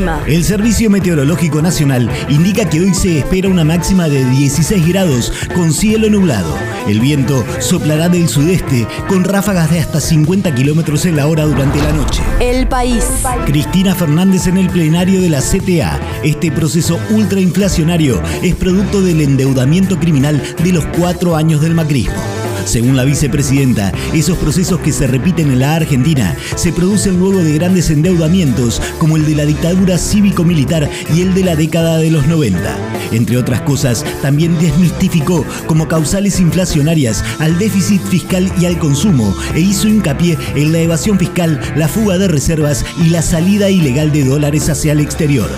El clima. El Servicio Meteorológico Nacional indica que hoy se espera una máxima de 16 grados con cielo nublado. El viento soplará del sudeste con ráfagas de hasta 50 kilómetros en la hora durante la noche. El país. Cristina Fernández en el plenario de la CTA. Este proceso ultrainflacionario es producto del endeudamiento criminal de los cuatro años del macrismo. Según la vicepresidenta, esos procesos que se repiten en la Argentina se producen luego de grandes endeudamientos como el de la dictadura cívico-militar y el de la década de los 90. Entre otras cosas, también desmistificó como causales inflacionarias al déficit fiscal y al consumo e hizo hincapié en la evasión fiscal, la fuga de reservas y la salida ilegal de dólares hacia el exterior.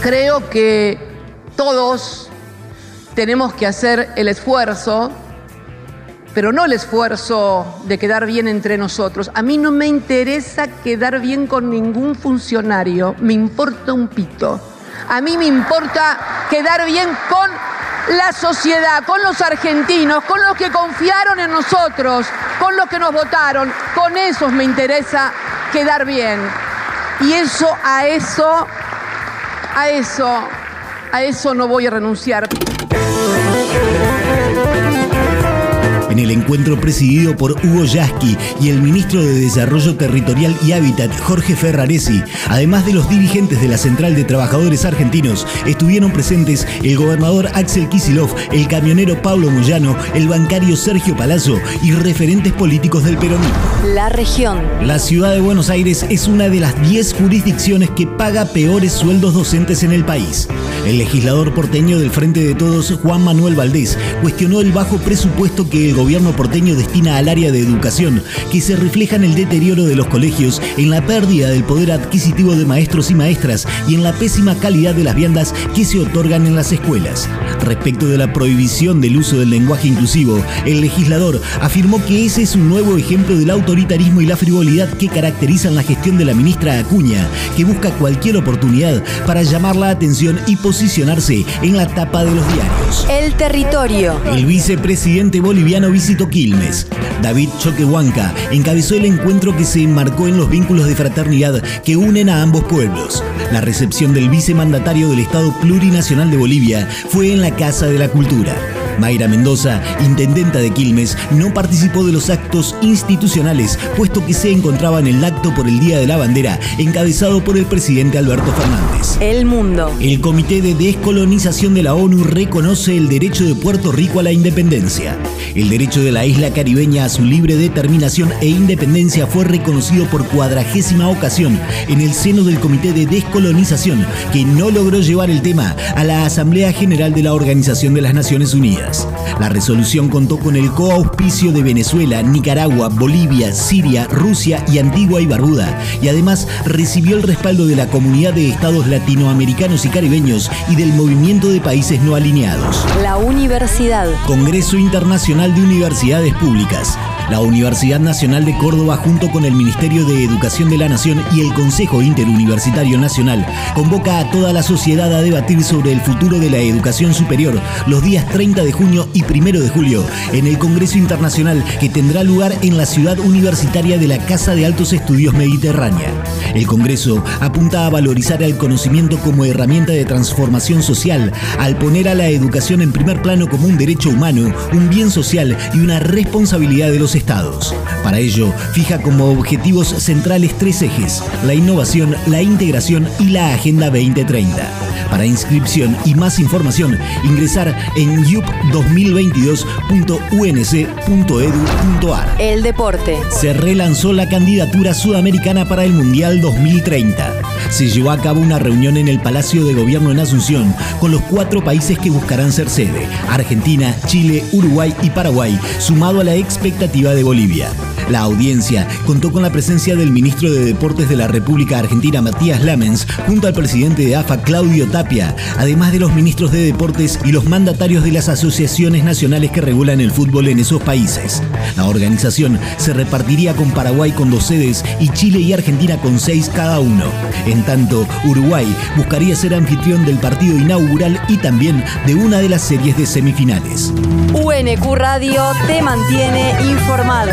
Creo que todos tenemos que hacer el esfuerzo pero no el esfuerzo de quedar bien entre nosotros. A mí no me interesa quedar bien con ningún funcionario, me importa un pito. A mí me importa quedar bien con la sociedad, con los argentinos, con los que confiaron en nosotros, con los que nos votaron. Con esos me interesa quedar bien. Y eso, a eso, a eso, a eso no voy a renunciar. En el encuentro presidido por Hugo Yasky y el ministro de Desarrollo Territorial y Hábitat, Jorge Ferraresi, además de los dirigentes de la Central de Trabajadores Argentinos, estuvieron presentes el gobernador Axel Kisilov, el camionero Pablo Moyano, el bancario Sergio Palazzo y referentes políticos del peronismo. La región. La ciudad de Buenos Aires es una de las 10 jurisdicciones que paga peores sueldos docentes en el país. El legislador porteño del Frente de Todos, Juan Manuel Valdés, cuestionó el bajo presupuesto que el gobierno porteño destina al área de educación, que se refleja en el deterioro de los colegios, en la pérdida del poder adquisitivo de maestros y maestras y en la pésima calidad de las viandas que se otorgan en las escuelas. Respecto de la prohibición del uso del lenguaje inclusivo, el legislador afirmó que ese es un nuevo ejemplo del autoritarismo y la frivolidad que caracterizan la gestión de la ministra Acuña, que busca cualquier oportunidad para llamar la atención y posicionarse en la tapa de los diarios. El territorio. El vicepresidente boliviano Quilmes. David Choquehuanca encabezó el encuentro que se enmarcó en los vínculos de fraternidad que unen a ambos pueblos. La recepción del vicemandatario del Estado Plurinacional de Bolivia fue en la Casa de la Cultura. Mayra Mendoza, intendenta de Quilmes, no participó de los actos institucionales, puesto que se encontraba en el acto por el Día de la Bandera, encabezado por el presidente Alberto Fernández. El mundo. El Comité de Descolonización de la ONU reconoce el derecho de Puerto Rico a la independencia. El derecho de la isla caribeña a su libre determinación e independencia fue reconocido por cuadragésima ocasión en el seno del Comité de Descolonización, que no logró llevar el tema a la Asamblea General de la Organización de las Naciones Unidas. La resolución contó con el coauspicio de Venezuela, Nicaragua, Bolivia, Siria, Rusia y Antigua y Barbuda, y además recibió el respaldo de la comunidad de estados latinoamericanos y caribeños y del movimiento de países no alineados. La universidad. Congreso Internacional de Universidades Públicas. La Universidad Nacional de Córdoba junto con el Ministerio de Educación de la Nación y el Consejo Interuniversitario Nacional convoca a toda la sociedad a debatir sobre el futuro de la educación superior los días 30 de junio y 1 de julio en el Congreso Internacional que tendrá lugar en la ciudad universitaria de la Casa de Altos Estudios Mediterránea. El Congreso apunta a valorizar el conocimiento como herramienta de transformación social al poner a la educación en primer plano como un derecho humano, un bien social y una responsabilidad de los estados. Para ello, fija como objetivos centrales tres ejes, la innovación, la integración y la Agenda 2030. Para inscripción y más información, ingresar en yup2022.unc.edu.ar. El deporte. Se relanzó la candidatura sudamericana para el Mundial 2030. Se llevó a cabo una reunión en el Palacio de Gobierno en Asunción con los cuatro países que buscarán ser sede, Argentina, Chile, Uruguay y Paraguay, sumado a la expectativa De Bolivia. La audiencia contó con la presencia del ministro de Deportes de la República Argentina, Matías Lamens, junto al presidente de AFA, Claudio Tapia, además de los ministros de Deportes y los mandatarios de las asociaciones nacionales que regulan el fútbol en esos países. La organización se repartiría con Paraguay con dos sedes y Chile y Argentina con seis cada uno. En tanto, Uruguay buscaría ser anfitrión del partido inaugural y también de una de las series de semifinales. UNQ Radio te mantiene informado.